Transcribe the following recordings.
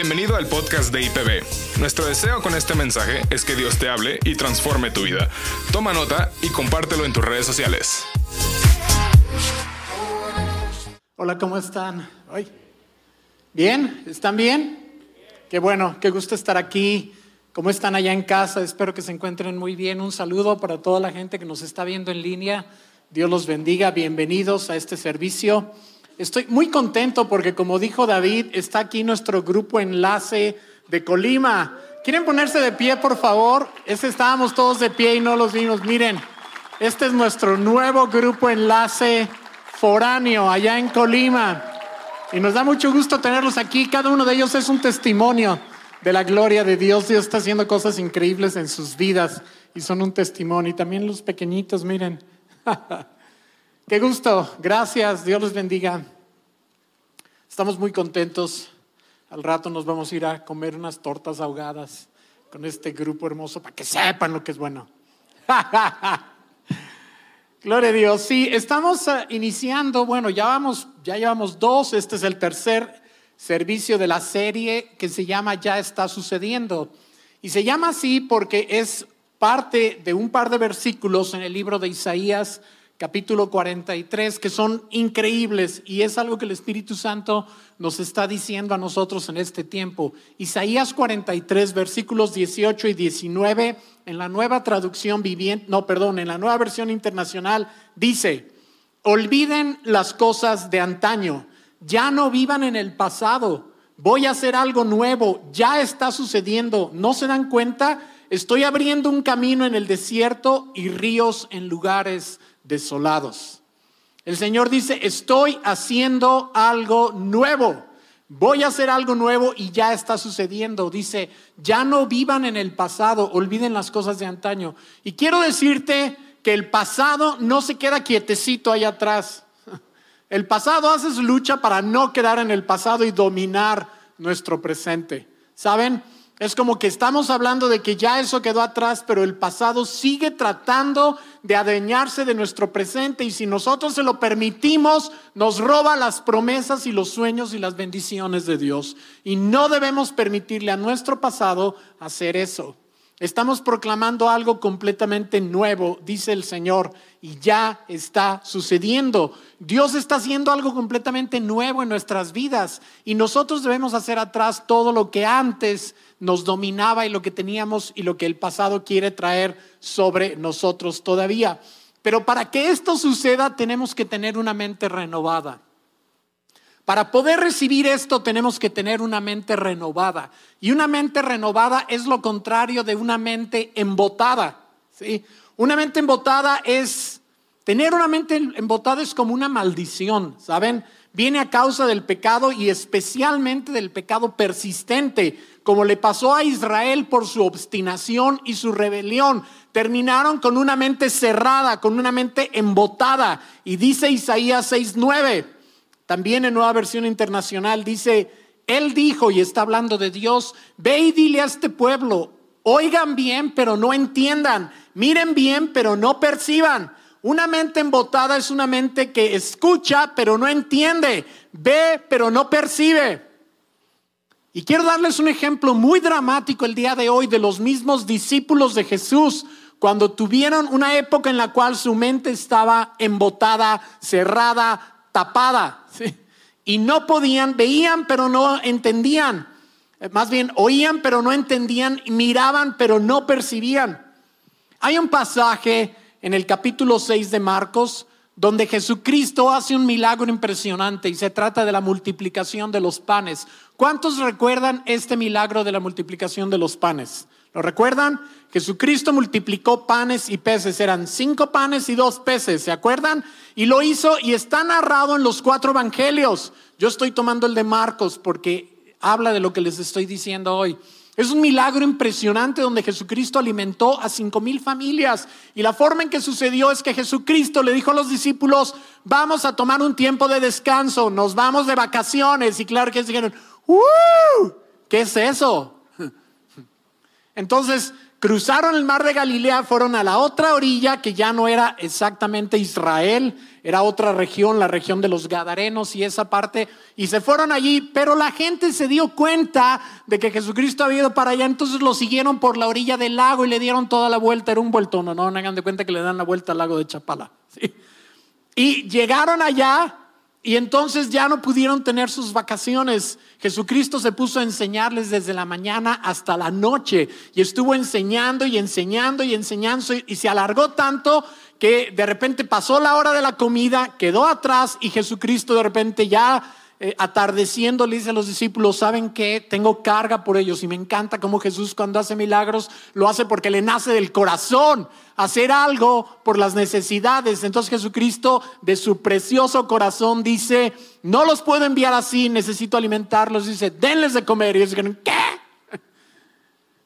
Bienvenido al podcast de IPB. Nuestro deseo con este mensaje es que Dios te hable y transforme tu vida. Toma nota y compártelo en tus redes sociales. Hola, ¿cómo están? ¿Bien? ¿Están bien? Qué bueno, qué gusto estar aquí. ¿Cómo están allá en casa? Espero que se encuentren muy bien. Un saludo para toda la gente que nos está viendo en línea. Dios los bendiga. Bienvenidos a este servicio. Estoy muy contento porque, como dijo David, está aquí nuestro grupo enlace de Colima. ¿Quieren ponerse de pie, por favor? Este estábamos todos de pie y no los vimos. Miren, este es nuestro nuevo grupo enlace foráneo allá en Colima. Y nos da mucho gusto tenerlos aquí. Cada uno de ellos es un testimonio de la gloria de Dios. Dios está haciendo cosas increíbles en sus vidas y son un testimonio. Y también los pequeñitos, miren. Qué gusto, gracias, Dios los bendiga. Estamos muy contentos. Al rato nos vamos a ir a comer unas tortas ahogadas con este grupo hermoso para que sepan lo que es bueno. Gloria a Dios. Sí, estamos uh, iniciando, bueno, ya vamos, ya llevamos dos, este es el tercer servicio de la serie que se llama Ya está sucediendo. Y se llama así porque es parte de un par de versículos en el libro de Isaías capítulo 43, que son increíbles y es algo que el Espíritu Santo nos está diciendo a nosotros en este tiempo. Isaías 43, versículos 18 y 19, en la nueva traducción viviente, no, perdón, en la nueva versión internacional, dice, olviden las cosas de antaño, ya no vivan en el pasado, voy a hacer algo nuevo, ya está sucediendo, ¿no se dan cuenta? Estoy abriendo un camino en el desierto y ríos en lugares desolados. El Señor dice, estoy haciendo algo nuevo. Voy a hacer algo nuevo y ya está sucediendo. Dice, ya no vivan en el pasado, olviden las cosas de antaño. Y quiero decirte que el pasado no se queda quietecito ahí atrás. El pasado hace su lucha para no quedar en el pasado y dominar nuestro presente. ¿Saben? Es como que estamos hablando de que ya eso quedó atrás, pero el pasado sigue tratando de adueñarse de nuestro presente y si nosotros se lo permitimos, nos roba las promesas y los sueños y las bendiciones de Dios. Y no debemos permitirle a nuestro pasado hacer eso. Estamos proclamando algo completamente nuevo, dice el Señor, y ya está sucediendo. Dios está haciendo algo completamente nuevo en nuestras vidas y nosotros debemos hacer atrás todo lo que antes nos dominaba y lo que teníamos y lo que el pasado quiere traer sobre nosotros todavía. Pero para que esto suceda tenemos que tener una mente renovada. Para poder recibir esto tenemos que tener una mente renovada. Y una mente renovada es lo contrario de una mente embotada. ¿sí? Una mente embotada es, tener una mente embotada es como una maldición, ¿saben? Viene a causa del pecado y especialmente del pecado persistente, como le pasó a Israel por su obstinación y su rebelión. Terminaron con una mente cerrada, con una mente embotada. Y dice Isaías 6:9 también en Nueva Versión Internacional dice, Él dijo, y está hablando de Dios, ve y dile a este pueblo, oigan bien, pero no entiendan, miren bien, pero no perciban. Una mente embotada es una mente que escucha, pero no entiende, ve, pero no percibe. Y quiero darles un ejemplo muy dramático el día de hoy de los mismos discípulos de Jesús cuando tuvieron una época en la cual su mente estaba embotada, cerrada, tapada. Y no podían, veían pero no entendían. Eh, más bien, oían pero no entendían, miraban pero no percibían. Hay un pasaje en el capítulo 6 de Marcos donde Jesucristo hace un milagro impresionante y se trata de la multiplicación de los panes. ¿Cuántos recuerdan este milagro de la multiplicación de los panes? ¿Lo recuerdan? Jesucristo multiplicó panes y peces, eran cinco panes y dos peces, ¿se acuerdan? Y lo hizo y está narrado en los cuatro evangelios. Yo estoy tomando el de Marcos porque habla de lo que les estoy diciendo hoy. Es un milagro impresionante donde Jesucristo alimentó a cinco mil familias. Y la forma en que sucedió es que Jesucristo le dijo a los discípulos, vamos a tomar un tiempo de descanso, nos vamos de vacaciones. Y claro que dijeron, ¿qué es eso? Entonces, cruzaron el mar de Galilea, fueron a la otra orilla, que ya no era exactamente Israel, era otra región, la región de los Gadarenos y esa parte, y se fueron allí, pero la gente se dio cuenta de que Jesucristo había ido para allá, entonces lo siguieron por la orilla del lago y le dieron toda la vuelta, era un vuelto, no, no hagan de cuenta que le dan la vuelta al lago de Chapala. Y llegaron allá y entonces ya no pudieron tener sus vacaciones. Jesucristo se puso a enseñarles desde la mañana hasta la noche y estuvo enseñando y enseñando y enseñando y se alargó tanto que de repente pasó la hora de la comida, quedó atrás y Jesucristo de repente ya eh, atardeciendo le dice a los discípulos, ¿saben qué? Tengo carga por ellos y me encanta cómo Jesús cuando hace milagros lo hace porque le nace del corazón hacer algo por las necesidades. Entonces Jesucristo de su precioso corazón dice, no los puedo enviar así, necesito alimentarlos. Dice, denles de comer. Y ellos dicen, ¿qué?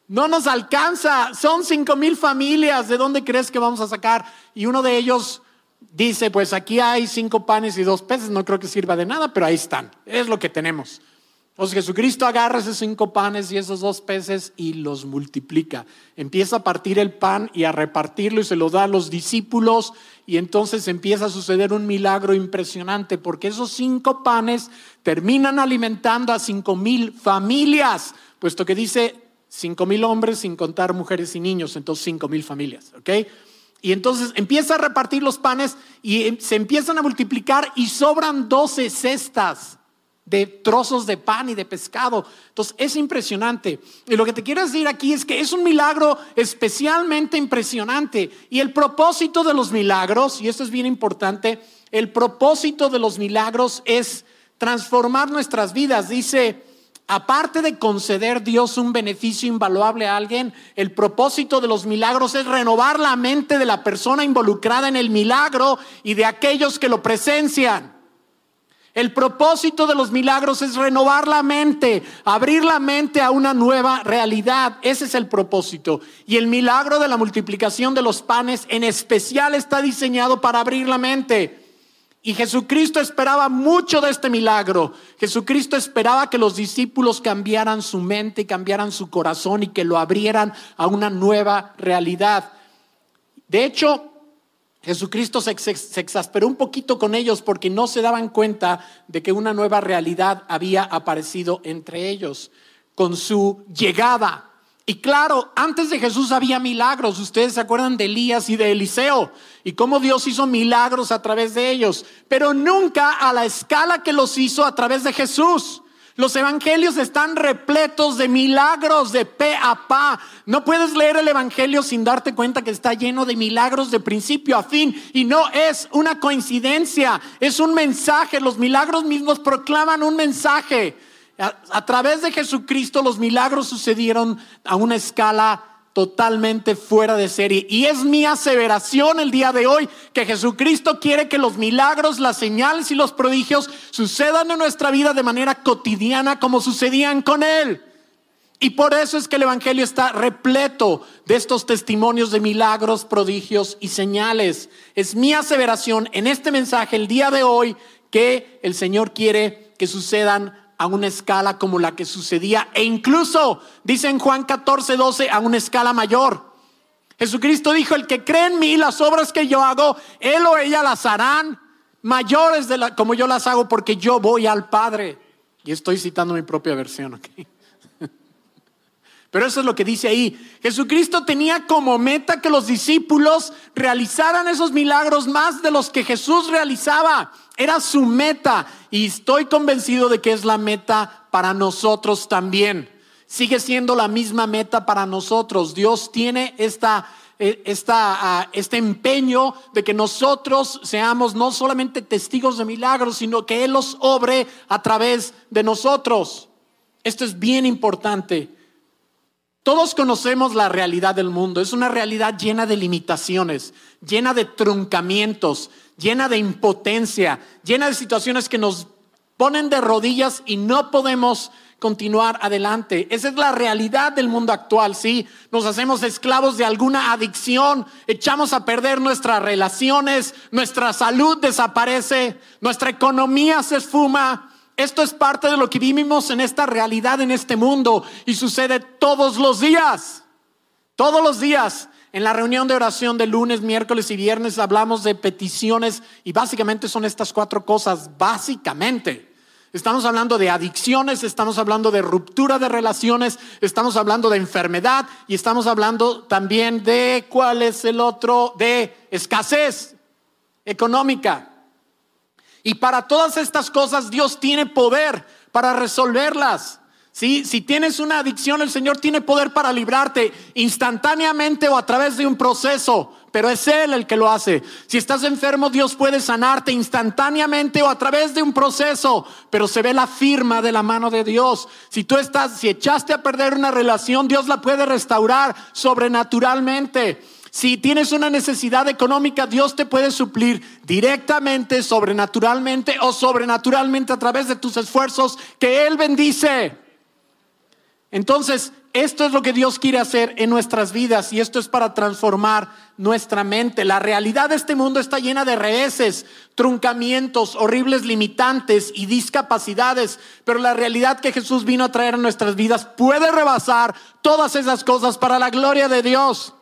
No nos alcanza, son cinco mil familias, ¿de dónde crees que vamos a sacar? Y uno de ellos dice, pues aquí hay cinco panes y dos peces, no creo que sirva de nada, pero ahí están, es lo que tenemos. Entonces Jesucristo agarra esos cinco panes y esos dos peces y los multiplica. Empieza a partir el pan y a repartirlo y se lo da a los discípulos y entonces empieza a suceder un milagro impresionante porque esos cinco panes terminan alimentando a cinco mil familias, puesto que dice cinco mil hombres sin contar mujeres y niños, entonces cinco mil familias, ¿ok? Y entonces empieza a repartir los panes y em, se empiezan a multiplicar y sobran 12 cestas de trozos de pan y de pescado. Entonces es impresionante. Y lo que te quiero decir aquí es que es un milagro especialmente impresionante. Y el propósito de los milagros, y esto es bien importante, el propósito de los milagros es transformar nuestras vidas. Dice aparte de conceder Dios un beneficio invaluable a alguien, el propósito de los milagros es renovar la mente de la persona involucrada en el milagro y de aquellos que lo presencian. El propósito de los milagros es renovar la mente, abrir la mente a una nueva realidad. Ese es el propósito. Y el milagro de la multiplicación de los panes en especial está diseñado para abrir la mente. Y Jesucristo esperaba mucho de este milagro. Jesucristo esperaba que los discípulos cambiaran su mente, cambiaran su corazón y que lo abrieran a una nueva realidad. De hecho, Jesucristo se, exasperó un poquito con ellos porque no se daban cuenta de que una nueva realidad había aparecido entre ellos con su llegada. Y claro, antes de Jesús había milagros. Ustedes se acuerdan de Elías y de Eliseo y cómo Dios hizo milagros a través de ellos, pero nunca a la escala que los hizo a través de Jesús. Los evangelios están repletos de milagros de pe a pa. No puedes leer el evangelio sin darte cuenta que está lleno de milagros de principio a fin. Y no es una coincidencia, es un mensaje. Los milagros mismos proclaman un mensaje. A, través de Jesucristo los milagros sucedieron a una escala totalmente fuera de serie. Y es mi aseveración el día de hoy que Jesucristo quiere que los milagros, las señales y los prodigios sucedan en nuestra vida de manera cotidiana como sucedían con Él. Y por eso es que el Evangelio está repleto de estos testimonios de milagros, prodigios y señales. Es mi aseveración en este mensaje el día de hoy que el Señor quiere que sucedan a una escala como la que sucedía e incluso, dice en Juan 14, 12, a una escala mayor. Jesucristo dijo, el que cree en mí, las obras que yo hago, él o ella las harán mayores de la, como yo las hago porque yo voy al Padre. Y estoy citando mi propia versión, Pero eso es lo que dice ahí. Jesucristo tenía como meta que los discípulos realizaran esos milagros más de los que Jesús realizaba. Era su meta y estoy convencido de que es la meta para nosotros también. Sigue siendo la misma meta para nosotros. Dios tiene esta, eh, ah, este empeño de que nosotros seamos no solamente testigos de milagros, sino que Él los obre a través de nosotros. Esto es bien importante. Todos conocemos la realidad del mundo. Es una realidad llena de limitaciones, llena de truncamientos, llena de impotencia, llena de situaciones que nos ponen de rodillas y no podemos continuar adelante. Esa es la realidad del mundo actual, ¿sí? Nos hacemos esclavos de alguna adicción, echamos a perder nuestras relaciones, nuestra salud desaparece, nuestra economía se esfuma, esto es parte de lo que vivimos en esta realidad, en este mundo, y sucede todos los días. Todos los días en la reunión de oración de lunes, miércoles y viernes hablamos de peticiones y básicamente son estas cuatro cosas, básicamente. Estamos hablando de adicciones, estamos hablando de ruptura de relaciones, estamos hablando de enfermedad y estamos hablando también de cuál es el otro, de escasez económica. Y para todas estas cosas Dios tiene poder para resolverlas. Si tienes una adicción, el Señor tiene poder para librarte instantáneamente o a través de un proceso, pero es Él el que lo hace. Si estás enfermo, Dios puede sanarte instantáneamente o a través de un proceso, pero se ve la firma de la mano de Dios. Si tú estás, si echaste a perder una relación, Dios la puede restaurar sobrenaturalmente. Si tienes una necesidad económica, Dios te puede suplir directamente, sobrenaturalmente o sobrenaturalmente a través de tus esfuerzos que Él bendice. Entonces, esto es lo que Dios quiere hacer en nuestras vidas y esto es para transformar nuestra mente. La realidad de este mundo está llena de reveses, truncamientos, horribles limitantes y discapacidades, pero la realidad que Jesús vino a traer a nuestras vidas puede rebasar todas esas cosas para la gloria de Dios.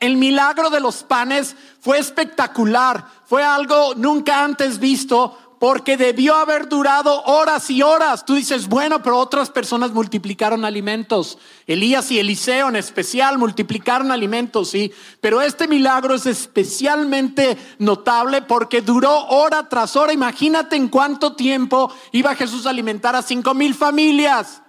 El milagro de los panes fue espectacular, fue algo nunca antes visto porque debió haber durado horas y horas. Tú dices, bueno, pero otras personas multiplicaron alimentos. Elías y Eliseo en especial multiplicaron alimentos, sí. Pero este milagro es especialmente notable porque duró hora tras hora. Imagínate en cuánto tiempo iba Jesús a alimentar a cinco mil familias.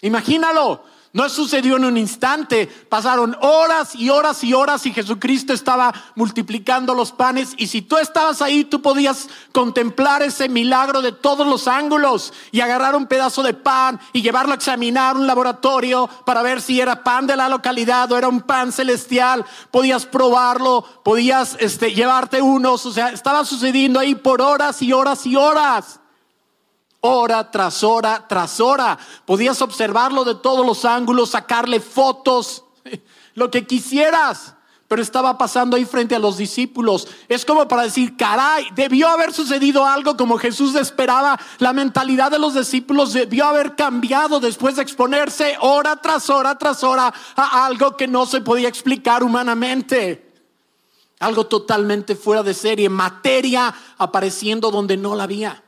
Imagínalo. No sucedió en un instante, pasaron horas y horas y horas y Jesucristo estaba multiplicando los panes. Y si tú estabas ahí tú podías contemplar ese milagro de todos los ángulos y agarrar un pedazo de pan y llevarlo a examinar un laboratorio para ver si era pan de la localidad o era un pan celestial. Podías probarlo, podías este, llevarte unos, o sea, estaba sucediendo ahí por horas y horas y horas hora tras hora tras hora. Podías observarlo de todos los ángulos, sacarle fotos, lo que quisieras. Pero estaba pasando ahí frente a los discípulos. Es como para decir, caray, debió haber sucedido algo como Jesús esperaba. La mentalidad de los discípulos debió haber cambiado después de exponerse hora tras hora tras hora a algo que no se podía explicar humanamente. Algo totalmente fuera de serie, materia apareciendo donde no la había.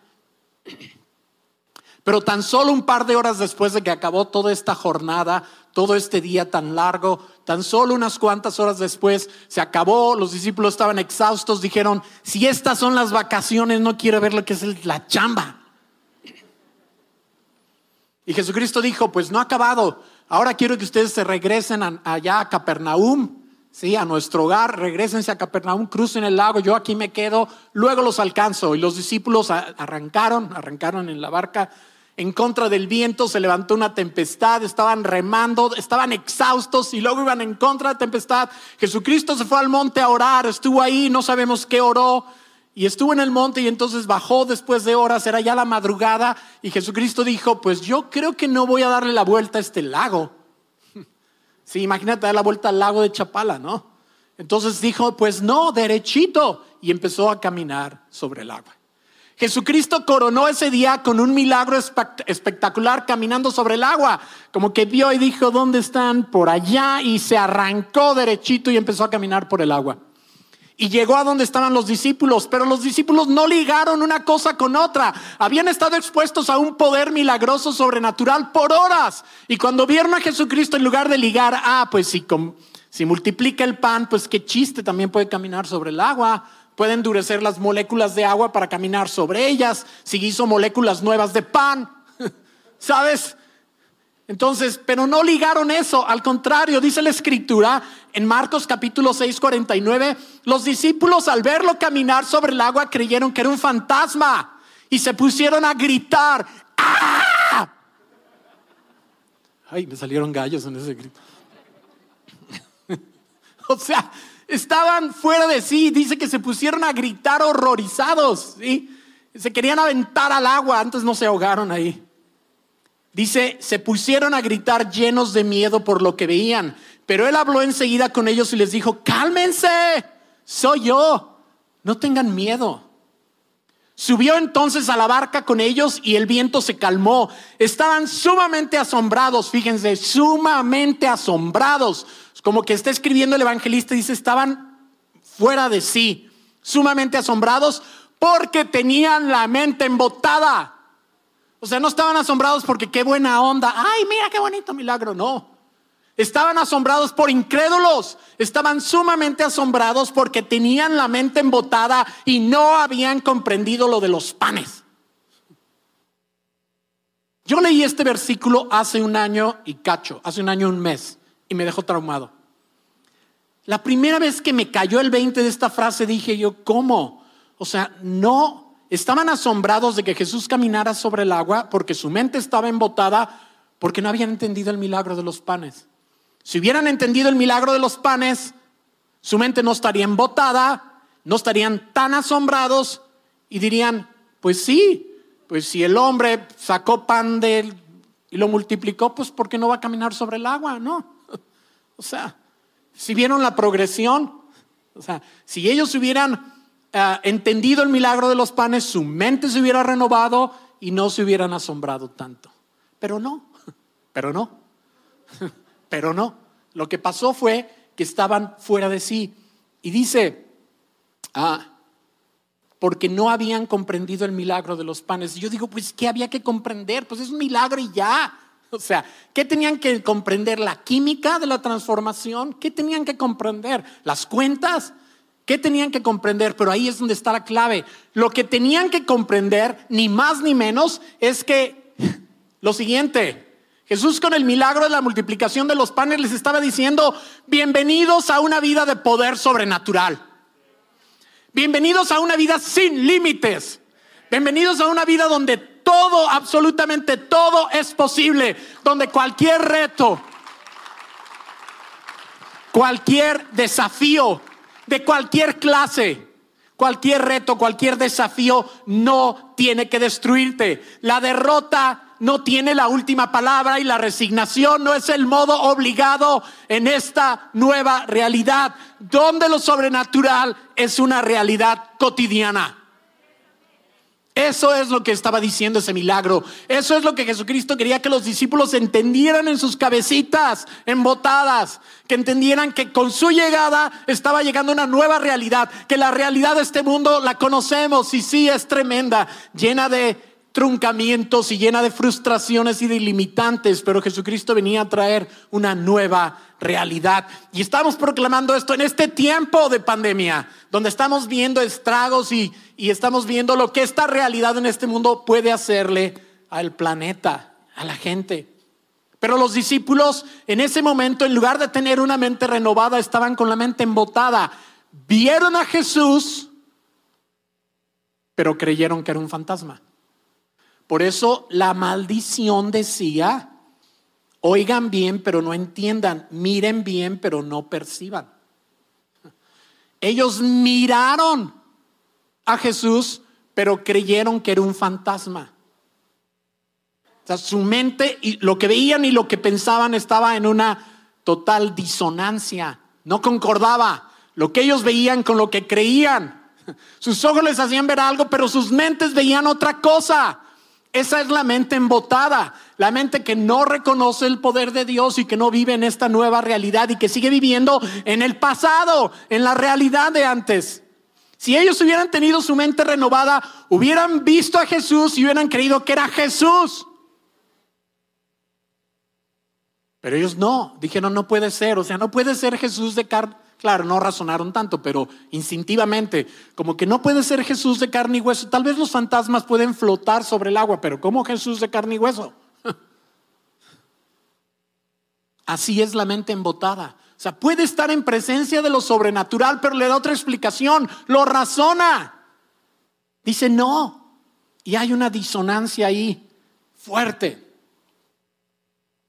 Pero tan solo un par de horas después de que acabó toda esta jornada, todo este día tan largo, tan solo unas cuantas horas después se acabó, los discípulos estaban exhaustos, dijeron, si estas son las vacaciones, no quiero ver lo que es la chamba. Y Jesucristo dijo, pues no ha acabado, ahora quiero que ustedes se regresen allá a Capernaum, sí, a nuestro hogar, regresense a Capernaum, crucen el lago, yo aquí me quedo, luego los alcanzo. Y los discípulos arrancaron, arrancaron en la barca en contra del viento, se levantó una tempestad, estaban remando, estaban exhaustos y luego iban en contra de la tempestad. Jesucristo se fue al monte a orar, estuvo ahí, no sabemos qué oró, y estuvo en el monte y entonces bajó después de horas, era ya la madrugada, y Jesucristo dijo, pues yo creo que no voy a darle la vuelta a este lago. Sí, imagínate dar la vuelta al lago de Chapala, ¿no? Entonces dijo, pues no, derechito, y empezó a caminar sobre el agua. Jesucristo coronó ese día con un milagro espectacular caminando sobre el agua, como que vio y dijo, ¿dónde están? Por allá y se arrancó derechito y empezó a caminar por el agua. Y llegó a donde estaban los discípulos, pero los discípulos no ligaron una cosa con otra. Habían estado expuestos a un poder milagroso sobrenatural por horas. Y cuando vieron a Jesucristo, en lugar de ligar, ah, pues si, si multiplica el pan, pues qué chiste, también puede caminar sobre el agua puede endurecer las moléculas de agua para caminar sobre ellas, si hizo moléculas nuevas de pan, ¿sabes? Entonces, pero no ligaron eso, al contrario, dice la escritura en Marcos capítulo 6, 49, los discípulos al verlo caminar sobre el agua creyeron que era un fantasma y se pusieron a gritar, ¡Ah! Ay, me salieron gallos en ese grito. o sea, estaban fuera de sí. Dice que se pusieron a gritar horrorizados. ¿sí? Se querían aventar al agua, antes no se ahogaron ahí. Dice, se pusieron a gritar llenos de miedo por lo que veían. Pero él habló enseguida con ellos y les dijo, cálmense, soy yo, no tengan miedo. Subió entonces a la barca con ellos y el viento se calmó. Estaban sumamente asombrados, fíjense, sumamente asombrados. Como que está escribiendo el evangelista, dice, estaban fuera de sí, sumamente asombrados porque tenían la mente embotada. O sea, no estaban asombrados porque qué buena onda. Ay, mira qué bonito milagro. No. Estaban asombrados por incrédulos. Estaban sumamente asombrados porque tenían la mente embotada y no habían comprendido lo de los panes. Yo leí este versículo hace un año y cacho, hace un año y un mes, y me dejó traumado. La primera vez que me cayó el 20 de esta frase dije yo, ¿cómo? O sea, no, estaban asombrados de que Jesús caminara sobre el agua porque su mente estaba embotada porque no habían entendido el milagro de los panes. Si hubieran entendido el milagro de los panes, su mente no estaría embotada, no estarían tan asombrados y dirían, pues sí, pues si el hombre sacó pan de él y lo multiplicó, pues ¿por qué no va a caminar sobre el agua? No. O sea, si vieron la progresión, o sea, si ellos hubieran uh, entendido el milagro de los panes, su mente se hubiera renovado y no se hubieran asombrado tanto. Pero no, pero no. Pero no, lo que pasó fue que estaban fuera de sí. Y dice, ah, porque no habían comprendido el milagro de los panes. Y yo digo, pues, ¿qué había que comprender? Pues es un milagro y ya. O sea, ¿qué tenían que comprender? ¿La química de la transformación? ¿Qué tenían que comprender? ¿Las cuentas? ¿Qué tenían que comprender? Pero ahí es donde está la clave. Lo que tenían que comprender, ni más ni menos, es que lo siguiente, Jesús con el milagro de la multiplicación de los panes les estaba diciendo, bienvenidos a una vida de poder sobrenatural. Bienvenidos a una vida sin límites. Bienvenidos a una vida donde todo, absolutamente todo es posible. Donde cualquier reto, cualquier desafío de cualquier clase, cualquier reto, cualquier desafío no tiene que destruirte. La derrota no tiene la última palabra y la resignación no es el modo obligado en esta nueva realidad, donde lo sobrenatural es una realidad cotidiana. Eso es lo que estaba diciendo ese milagro. Eso es lo que Jesucristo quería que los discípulos entendieran en sus cabecitas embotadas, que entendieran que con su llegada estaba llegando una nueva realidad, que la realidad de este mundo la conocemos y sí es tremenda, llena de truncamientos y llena de frustraciones y de limitantes, pero Jesucristo venía a traer una nueva realidad. Y estamos proclamando esto en este tiempo de pandemia, donde estamos viendo estragos y, y estamos viendo lo que esta realidad en este mundo puede hacerle al planeta, a la gente. Pero los discípulos en ese momento, en lugar de tener una mente renovada, estaban con la mente embotada. Vieron a Jesús, pero creyeron que era un fantasma. Por eso la maldición decía, oigan bien, pero no entiendan, miren bien, pero no perciban. Ellos miraron a Jesús, pero creyeron que era un fantasma. O sea, su mente y lo que veían y lo que pensaban estaba en una total disonancia, no concordaba lo que ellos veían con lo que creían. Sus ojos les hacían ver algo, pero sus mentes veían otra cosa. Esa es la mente embotada, la mente que no reconoce el poder de Dios y que no vive en esta nueva realidad y que sigue viviendo en el pasado, en la realidad de antes. Si ellos hubieran tenido su mente renovada, hubieran visto a Jesús y hubieran creído que era Jesús. Pero ellos no, dijeron no puede ser, o sea, no puede ser Jesús de carne Claro, no razonaron tanto, pero instintivamente, como que no puede ser Jesús de carne y hueso. Tal vez los fantasmas pueden flotar sobre el agua, pero ¿cómo Jesús de carne y hueso? Así es la mente embotada. O sea, puede estar en presencia de lo sobrenatural, pero le da otra explicación, lo razona. Dice no. Y hay una disonancia ahí fuerte.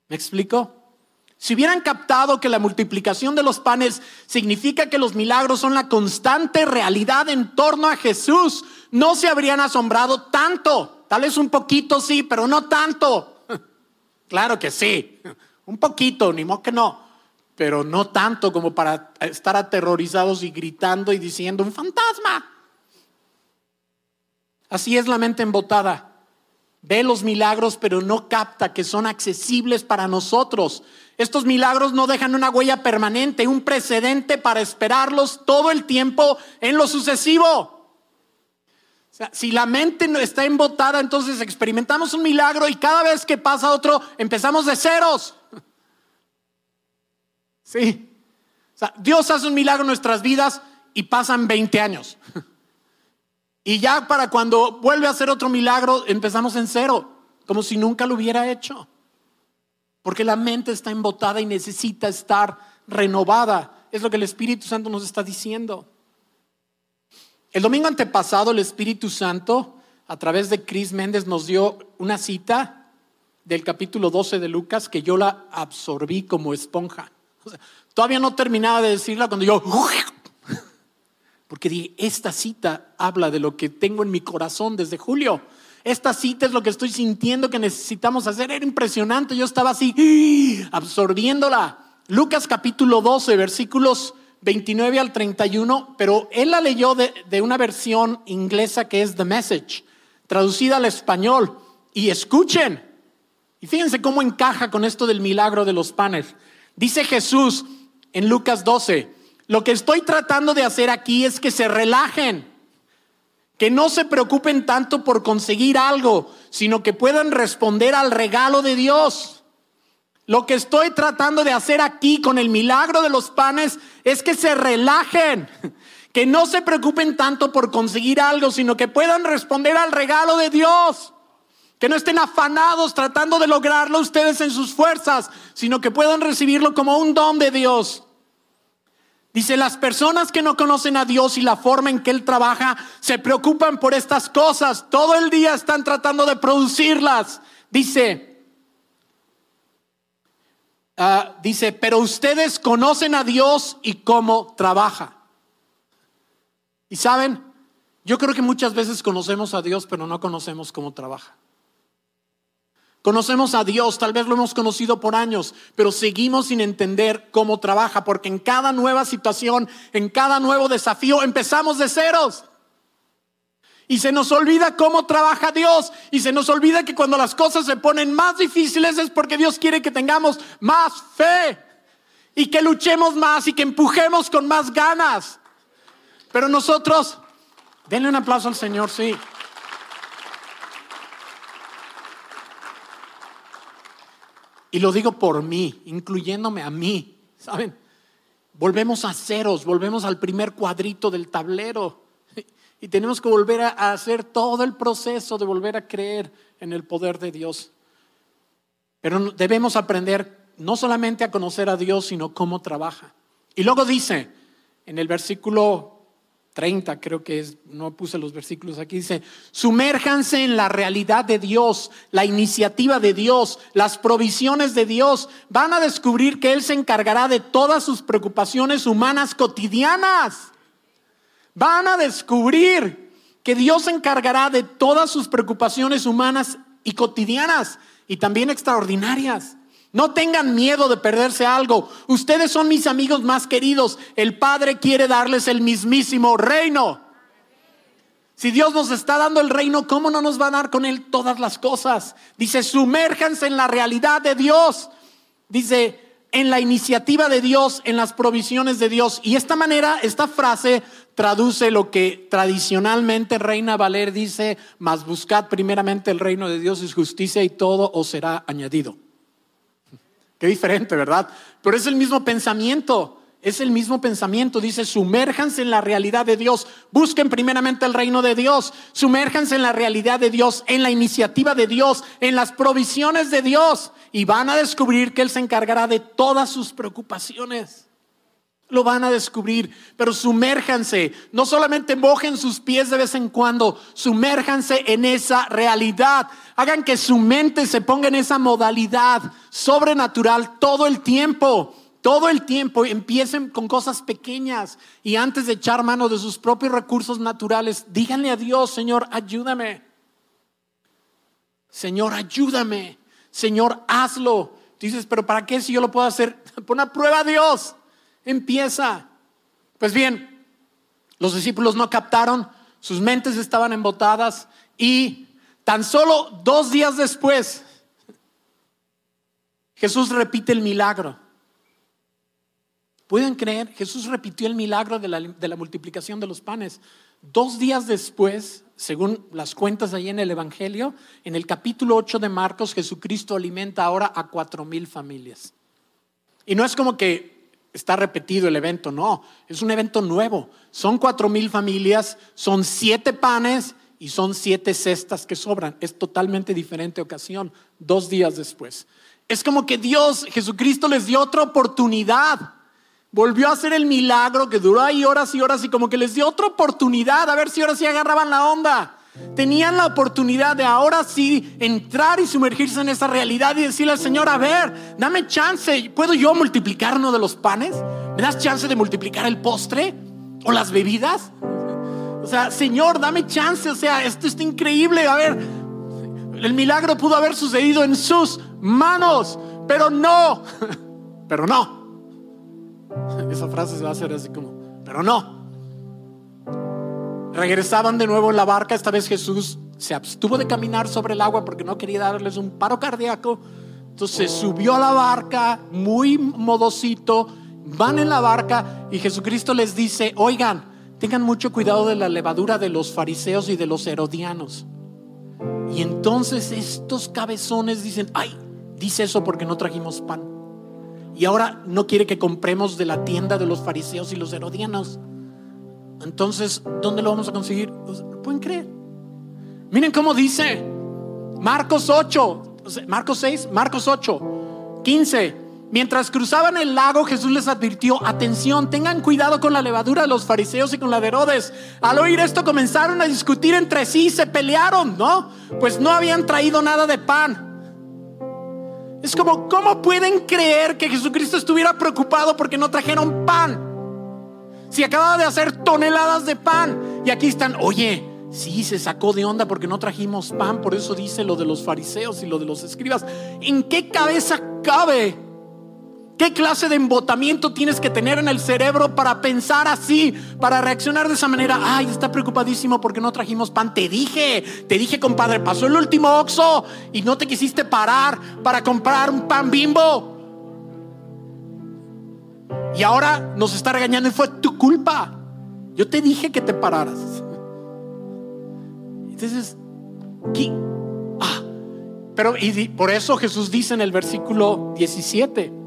¿Me explico? Si hubieran captado que la multiplicación de los panes significa que los milagros son la constante realidad en torno a Jesús, no se habrían asombrado tanto. Tal vez un poquito sí, pero no tanto. Claro que sí, un poquito, ni modo que no, pero no tanto como para estar aterrorizados y gritando y diciendo un fantasma. Así es la mente embotada. Ve los milagros, pero no capta que son accesibles para nosotros. Estos milagros no dejan una huella permanente, un precedente para esperarlos todo el tiempo en lo sucesivo. O sea, si la mente no está embotada, entonces experimentamos un milagro y cada vez que pasa otro, empezamos de ceros. Sí. O sea, Dios hace un milagro en nuestras vidas y pasan 20 años. Y ya para cuando vuelve a hacer otro milagro, empezamos en cero, como si nunca lo hubiera hecho. Porque la mente está embotada y necesita estar renovada. Es lo que el Espíritu Santo nos está diciendo. El domingo antepasado el Espíritu Santo, a través de Chris Méndez, nos dio una cita del capítulo 12 de Lucas que yo la absorbí como esponja. todavía no terminaba de decirla cuando yo porque dije, esta cita habla de lo que tengo en mi corazón desde julio. Esta cita es lo que estoy sintiendo que necesitamos hacer. Era impresionante. Yo estaba así, absorbiéndola. Lucas capítulo 12, versículos 29 al 31, pero él la leyó de, de una versión inglesa que es The Message, traducida al español. Y escuchen, y fíjense cómo encaja con esto del milagro de los panes. Dice Jesús en Lucas 12, lo que estoy tratando de hacer aquí es que se relajen, que no se preocupen tanto por conseguir algo, sino que puedan responder al regalo de Dios. Lo que estoy tratando de hacer aquí con el milagro de los panes es que se relajen, que no se preocupen tanto por conseguir algo, sino que puedan responder al regalo de Dios. Que no estén afanados tratando de lograrlo ustedes en sus fuerzas, sino que puedan recibirlo como un don de Dios. Dice, las personas que no conocen a Dios y la forma en que Él trabaja se preocupan por estas cosas. Todo el día están tratando de producirlas. Dice, ah, dice, pero ustedes conocen a Dios y cómo trabaja. Y saben, yo creo que muchas veces conocemos a Dios, pero no conocemos cómo trabaja. Conocemos a Dios, tal vez lo hemos conocido por años, pero seguimos sin entender cómo trabaja, porque en cada nueva situación, en cada nuevo desafío, empezamos de ceros. Y se nos olvida cómo trabaja Dios. Y se nos olvida que cuando las cosas se ponen más difíciles es porque Dios quiere que tengamos más fe. Y que luchemos más y que empujemos con más ganas. Pero nosotros, denle un aplauso al Señor, sí. Y lo digo por mí, incluyéndome a mí, ¿saben? Volvemos a ceros, volvemos al primer cuadrito del tablero. Y tenemos que volver a hacer todo el proceso de volver a creer en el poder de Dios. Pero debemos aprender no solamente a conocer a Dios, sino cómo trabaja. Y luego dice en el versículo 30, creo que es, no puse los versículos aquí, dice, sumérjanse en la realidad de Dios, la iniciativa de Dios, las provisiones de Dios. Van a descubrir que Él se encargará de todas sus preocupaciones humanas cotidianas. Van a descubrir que Dios se encargará de todas sus preocupaciones humanas y cotidianas y también extraordinarias. No tengan miedo de perderse algo. Ustedes son mis amigos más queridos. El Padre quiere darles el mismísimo reino. Si Dios nos está dando el reino, ¿cómo no nos va a dar con Él todas las cosas? Dice, sumérjanse en la realidad de Dios. Dice, en la iniciativa de Dios, en las provisiones de Dios. Y esta manera, esta frase traduce lo que tradicionalmente Reina Valer dice, mas buscad primeramente el reino de Dios y justicia y todo os será añadido. Qué diferente, ¿verdad? Pero es el mismo pensamiento. Es el mismo pensamiento, dice, sumérjanse en la realidad de Dios, busquen primeramente el reino de Dios, sumérjanse en la realidad de Dios, en la iniciativa de Dios, en las provisiones de Dios, y van a descubrir que Él se encargará de todas sus preocupaciones. Lo van a descubrir, pero sumérjanse, no solamente mojen sus pies de vez en cuando, sumérjanse en esa realidad. Hagan que su mente se ponga en esa modalidad sobrenatural todo el tiempo. Todo el tiempo empiecen con cosas pequeñas y antes de echar mano de sus propios recursos naturales, díganle a Dios, Señor, ayúdame. Señor, ayúdame. Señor, hazlo. Dices, pero ¿para qué si yo lo puedo hacer? Pon a prueba a Dios. Empieza. Pues bien, los discípulos no captaron sus mentes estaban embotadas y tan solo dos días después Jesús repite el milagro. ¿Pueden creer? Jesús repitió el milagro de la, de la, multiplicación de los panes. Dos días después, según las cuentas ahí en el Evangelio, en el capítulo 8 de Marcos, Jesucristo alimenta ahora a cuatro mil familias. Y no es como que está repetido el evento, no, es un evento nuevo. Son cuatro mil familias, son siete panes y son siete cestas que sobran. Es totalmente diferente ocasión, dos días después. Es como que Dios, Jesucristo les dio otra oportunidad. Volvió a hacer el milagro que duró ahí horas y horas y como que les dio otra oportunidad a ver si ahora sí agarraban la onda. Tenían la oportunidad de ahora sí entrar y sumergirse en esa realidad y decirle al Señor, a ver, dame chance, ¿puedo yo multiplicar uno de los panes? ¿Me das chance de multiplicar el postre o las bebidas? O sea, Señor, dame chance, o sea, esto está increíble, a ver, el milagro pudo haber sucedido en sus manos, pero no, pero no. Esa frase se va a hacer así como, pero no. Regresaban de nuevo en la barca, esta vez Jesús se abstuvo de caminar sobre el agua porque no quería darles un paro cardíaco. Entonces subió a la barca, muy modosito, van en la barca y Jesucristo les dice, oigan, tengan mucho cuidado de la levadura de los fariseos y de los herodianos. Y entonces estos cabezones dicen, ay, dice eso porque no trajimos pan. Y ahora no quiere que compremos de la tienda de los fariseos y los herodianos. Entonces, ¿dónde lo vamos a conseguir? Pues, ¿Pueden creer? Miren cómo dice Marcos 8, Marcos 6, Marcos 8, 15. Mientras cruzaban el lago, Jesús les advirtió, atención, tengan cuidado con la levadura de los fariseos y con la de Herodes. Al oír esto comenzaron a discutir entre sí y se pelearon, ¿no? Pues no habían traído nada de pan. Es como, ¿cómo pueden creer que Jesucristo estuviera preocupado porque no trajeron pan? Si acababa de hacer toneladas de pan. Y aquí están, oye, sí, se sacó de onda porque no trajimos pan, por eso dice lo de los fariseos y lo de los escribas. ¿En qué cabeza cabe ¿Qué clase de embotamiento tienes que tener en el cerebro para pensar así, para reaccionar de esa manera? Ay, está preocupadísimo porque no trajimos pan. Te dije, te dije, compadre, pasó el último oxo y no te quisiste parar para comprar un pan bimbo. Y ahora nos está regañando y fue tu culpa. Yo te dije que te pararas. Entonces, ¿qué? Ah, pero y por eso Jesús dice en el versículo 17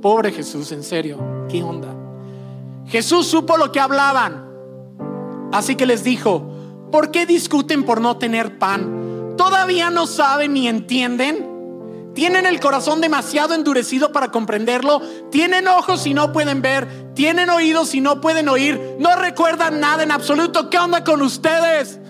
Pobre Jesús, en serio, ¿qué onda? Jesús supo lo que hablaban. Así que les dijo, ¿por qué discuten por no tener pan? ¿Todavía no saben ni entienden? ¿Tienen el corazón demasiado endurecido para comprenderlo? ¿Tienen ojos y no pueden ver? ¿Tienen oídos y no pueden oír? ¿No recuerdan nada en absoluto? ¿Qué onda con ustedes?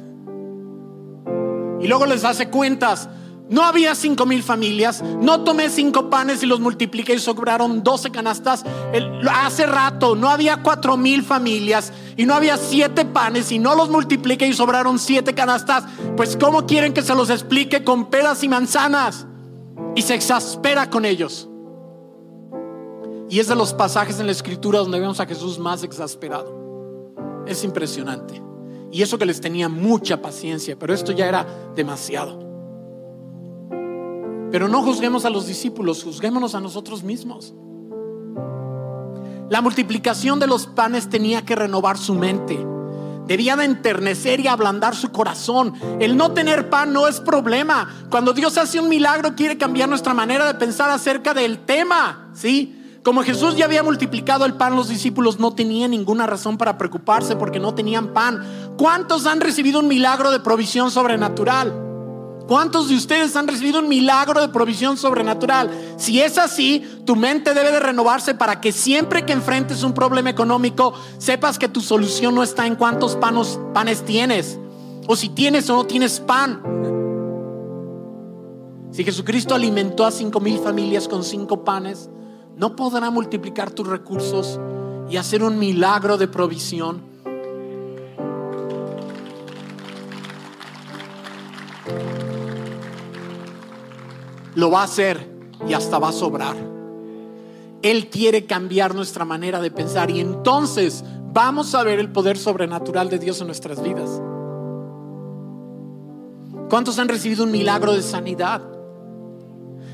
Y luego les hace cuentas. No había cinco mil familias. No tomé cinco panes y los multipliqué y sobraron doce canastas. hace rato no había cuatro mil familias y no había siete panes y no los multipliqué y sobraron siete canastas. Pues ¿cómo quieren que se los explique con peras y manzanas? Y se exaspera con ellos. Y es de los pasajes en la escritura donde vemos a Jesús más exasperado. Es impresionante. Y eso que les tenía mucha paciencia, pero esto ya era demasiado. Pero no juzguemos a los discípulos, juzguémonos a nosotros mismos. La multiplicación de los panes tenía que renovar su mente. Debía de enternecer y ablandar su corazón. El no tener pan no es problema. Cuando Dios hace un milagro quiere cambiar nuestra manera de pensar acerca del tema, ¿sí? Como Jesús ya había multiplicado el pan, los discípulos no tenían ninguna razón para preocuparse porque no tenían pan. ¿Cuántos han recibido un milagro de provisión sobrenatural? ¿Cuántos de ustedes han recibido un milagro de provisión sobrenatural? Si es así, tu mente debe de renovarse para que siempre que enfrentes un problema económico, sepas que tu solución no está en cuántos panos, panes tienes, o si tienes o no tienes pan. Si Jesucristo alimentó a cinco mil familias con cinco panes, no podrá multiplicar tus recursos y hacer un milagro de provisión lo va a hacer y hasta va a sobrar. Él quiere cambiar nuestra manera de pensar y entonces vamos a ver el poder sobrenatural de Dios en nuestras vidas. ¿Cuántos han recibido un milagro de sanidad?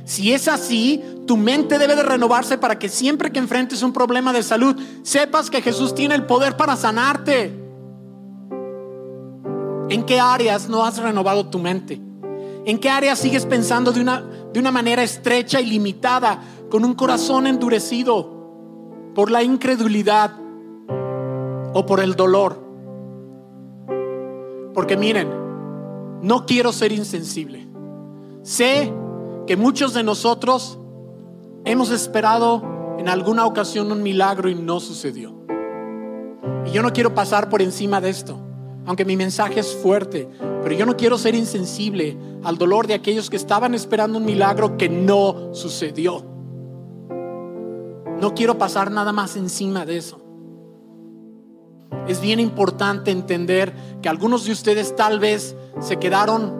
Si es así, tu mente debe de renovarse para que siempre que enfrentes un problema de salud, sepas que Jesús tiene el poder para sanarte. ¿En qué áreas no has renovado tu mente? ¿En qué áreas sigues pensando de una, de una manera estrecha y limitada, con un corazón endurecido por la incredulidad o por el dolor? Porque miren, no quiero ser insensible. Sé que muchos de nosotros hemos esperado en alguna ocasión un milagro y no sucedió. Y yo no quiero pasar por encima de esto, aunque mi mensaje es fuerte, pero yo no quiero ser insensible al dolor de aquellos que estaban esperando un milagro que no sucedió. No quiero pasar nada más encima de eso. Es bien importante entender que algunos de ustedes tal vez se quedaron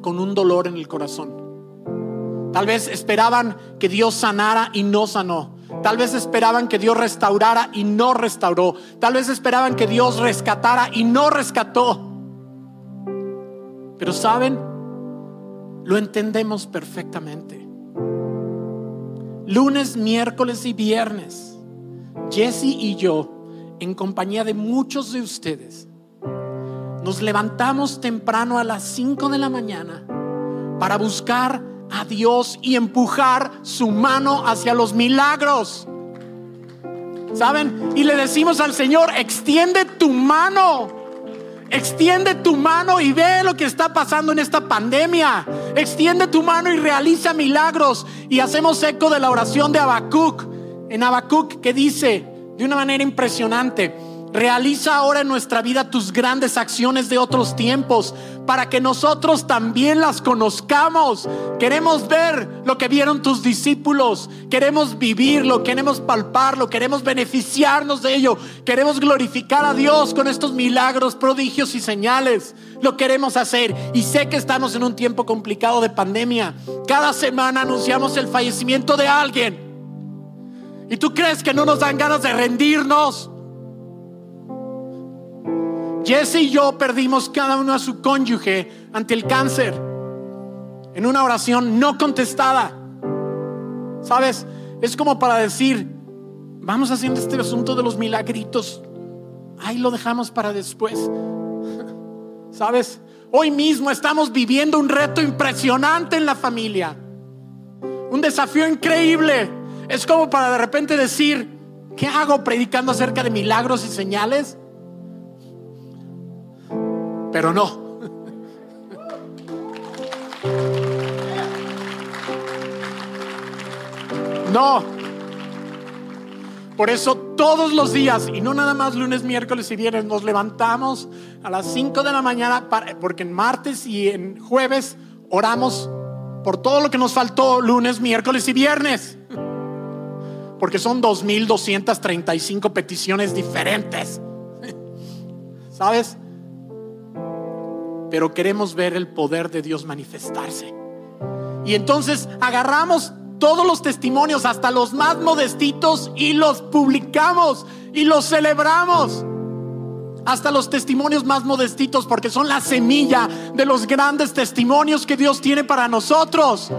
con un dolor en el corazón. Tal vez esperaban que Dios sanara y no sanó. Tal vez esperaban que Dios restaurara y no restauró. Tal vez esperaban que Dios rescatara y no rescató. Pero saben, lo entendemos perfectamente. Lunes, miércoles y viernes, Jesse y yo, en compañía de muchos de ustedes, nos levantamos temprano a las 5 de la mañana para buscar a Dios y empujar su mano hacia los milagros. ¿Saben? Y le decimos al Señor, extiende tu mano. Extiende tu mano y ve lo que está pasando en esta pandemia. Extiende tu mano y realiza milagros. Y hacemos eco de la oración de Habacuc. En Habacuc que dice de una manera impresionante, Realiza ahora en nuestra vida tus grandes acciones de otros tiempos para que nosotros también las conozcamos. Queremos ver lo que vieron tus discípulos. Queremos vivirlo, queremos palparlo, queremos beneficiarnos de ello. Queremos glorificar a Dios con estos milagros, prodigios y señales. Lo queremos hacer. Y sé que estamos en un tiempo complicado de pandemia. Cada semana anunciamos el fallecimiento de alguien. ¿Y tú crees que no nos dan ganas de rendirnos? Jesse y yo perdimos cada uno a su cónyuge ante el cáncer en una oración no contestada. ¿Sabes? Es como para decir, vamos haciendo este asunto de los milagritos. Ahí lo dejamos para después. ¿Sabes? Hoy mismo estamos viviendo un reto impresionante en la familia. Un desafío increíble. Es como para de repente decir, ¿qué hago predicando acerca de milagros y señales? Pero no. No. Por eso todos los días, y no nada más lunes, miércoles y viernes, nos levantamos a las 5 de la mañana, porque en martes y en jueves oramos por todo lo que nos faltó lunes, miércoles y viernes. Porque son 2.235 peticiones diferentes. ¿Sabes? Pero queremos ver el poder de Dios manifestarse. Y entonces agarramos todos los testimonios, hasta los más modestitos, y los publicamos y los celebramos. Hasta los testimonios más modestitos, porque son la semilla de los grandes testimonios que Dios tiene para nosotros.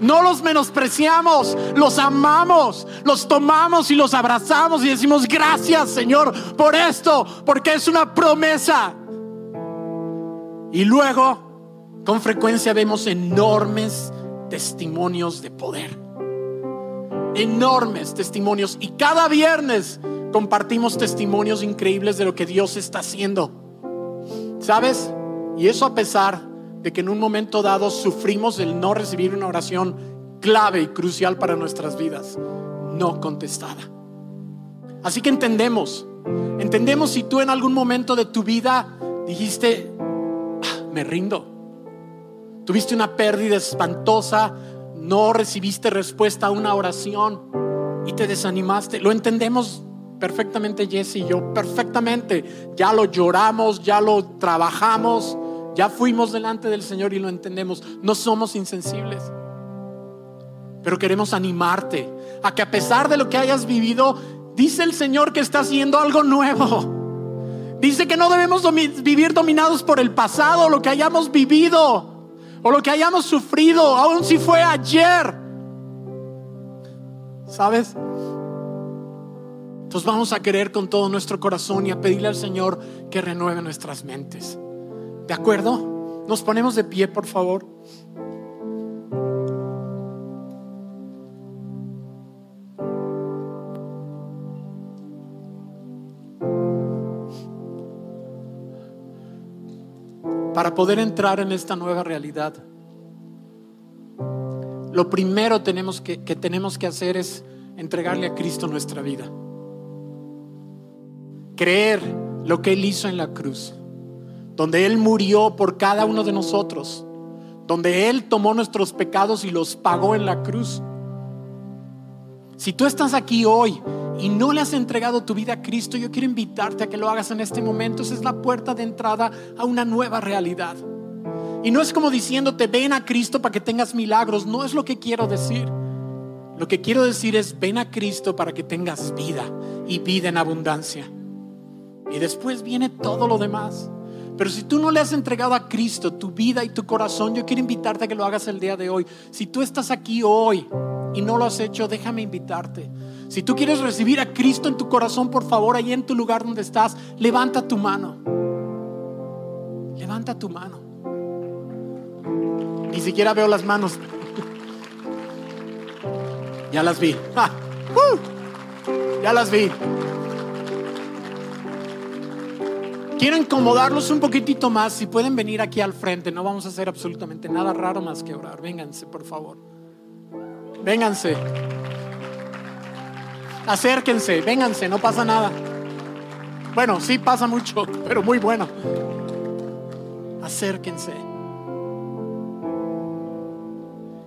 No los menospreciamos, los amamos, los tomamos y los abrazamos y decimos gracias Señor por esto, porque es una promesa. Y luego, con frecuencia vemos enormes testimonios de poder. Enormes testimonios. Y cada viernes compartimos testimonios increíbles de lo que Dios está haciendo. ¿Sabes? Y eso a pesar de que en un momento dado sufrimos el no recibir una oración clave y crucial para nuestras vidas, no contestada. Así que entendemos, entendemos si tú en algún momento de tu vida dijiste, ah, me rindo, tuviste una pérdida espantosa, no recibiste respuesta a una oración y te desanimaste, lo entendemos perfectamente Jesse y yo, perfectamente, ya lo lloramos, ya lo trabajamos ya fuimos delante del Señor y lo entendemos. No somos insensibles. Pero queremos animarte a que a pesar de lo que hayas vivido, Dice el Señor que está haciendo algo nuevo. Dice que no debemos vivir dominados por el pasado, lo que hayamos vivido o lo que hayamos sufrido, aun si fue ayer. ¿Sabes? Entonces vamos a querer con todo nuestro corazón y a pedirle al Señor que renueve nuestras mentes. ¿De acuerdo? Nos ponemos de pie, por favor. para poder entrar en esta nueva realidad, lo primero que tenemos que hacer es entregarle a Cristo nuestra vida. Creer lo que Él hizo en la cruz, donde Él murió por cada uno de nosotros, donde Él tomó nuestros pecados y los pagó en la cruz. Si tú estás aquí hoy y no le has entregado tu vida a Cristo, yo quiero invitarte a que lo hagas en este momento. Esa es la puerta de entrada a una nueva realidad. Y no es como diciéndote, ven a Cristo para que tengas milagros. No es lo que quiero decir. Lo que quiero decir es, ven a Cristo para que tengas vida y vida en abundancia. Y después viene todo lo demás. Pero si tú no le has entregado a Cristo tu vida y tu corazón, yo quiero invitarte a que lo hagas el día de hoy. Si tú estás aquí hoy y no lo has hecho, déjame invitarte. Si tú quieres recibir a Cristo en tu corazón, por favor, ahí en tu lugar donde estás, levanta tu mano. Levanta tu mano. Ni siquiera veo las manos. ya las vi. ¡Uh! ya las vi. Quiero incomodarlos un poquitito más. Si pueden venir aquí al frente, no vamos a hacer absolutamente nada raro más que orar. Vénganse, por favor. Vénganse. Acérquense, vénganse, no pasa nada. Bueno, sí pasa mucho, pero muy bueno. Acérquense.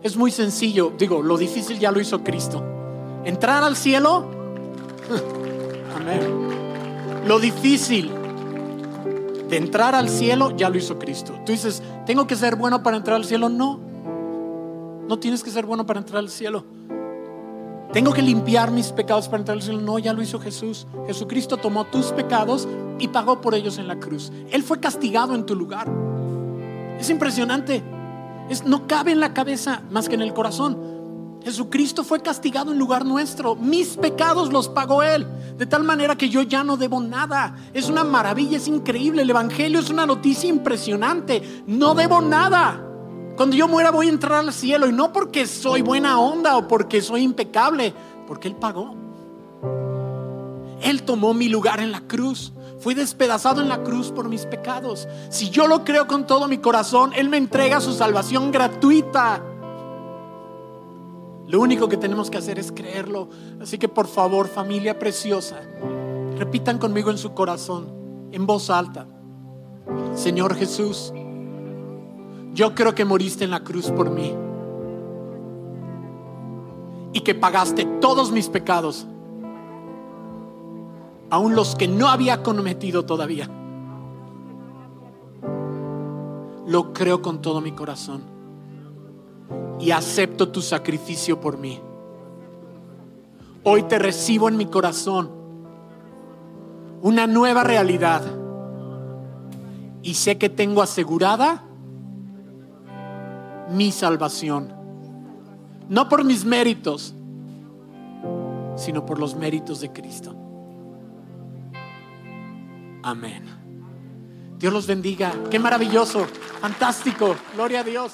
Es muy sencillo, digo, lo difícil ya lo hizo Cristo. Entrar al cielo, amén. Lo difícil de entrar al cielo ya lo hizo Cristo. Tú dices, ¿tengo que ser bueno para entrar al cielo? No, no tienes que ser bueno para entrar al cielo. Tengo que limpiar mis pecados para entrar al cielo. No, ya lo hizo Jesús. Jesucristo tomó tus pecados y pagó por ellos en la cruz. Él fue castigado en tu lugar. Es impresionante. Es, no cabe en la cabeza más que en el corazón. Jesucristo fue castigado en lugar nuestro. Mis pecados los pagó Él. De tal manera que yo ya no debo nada. Es una maravilla, es increíble. El Evangelio es una noticia impresionante. No debo nada. Cuando yo muera voy a entrar al cielo. Y no porque soy buena onda o porque soy impecable. Porque Él pagó. Él tomó mi lugar en la cruz. Fui despedazado en la cruz por mis pecados. Si yo lo creo con todo mi corazón, Él me entrega su salvación gratuita. Lo único que tenemos que hacer es creerlo. Así que por favor, familia preciosa, repitan conmigo en su corazón, en voz alta. Señor Jesús, yo creo que moriste en la cruz por mí y que pagaste todos mis pecados, aun los que no había cometido todavía. Lo creo con todo mi corazón y acepto tu sacrificio por mí. Hoy te recibo en mi corazón una nueva realidad y sé que tengo asegurada mi salvación. No por mis méritos, sino por los méritos de Cristo. Amén. Dios los bendiga. Qué maravilloso, fantástico. Gloria a Dios.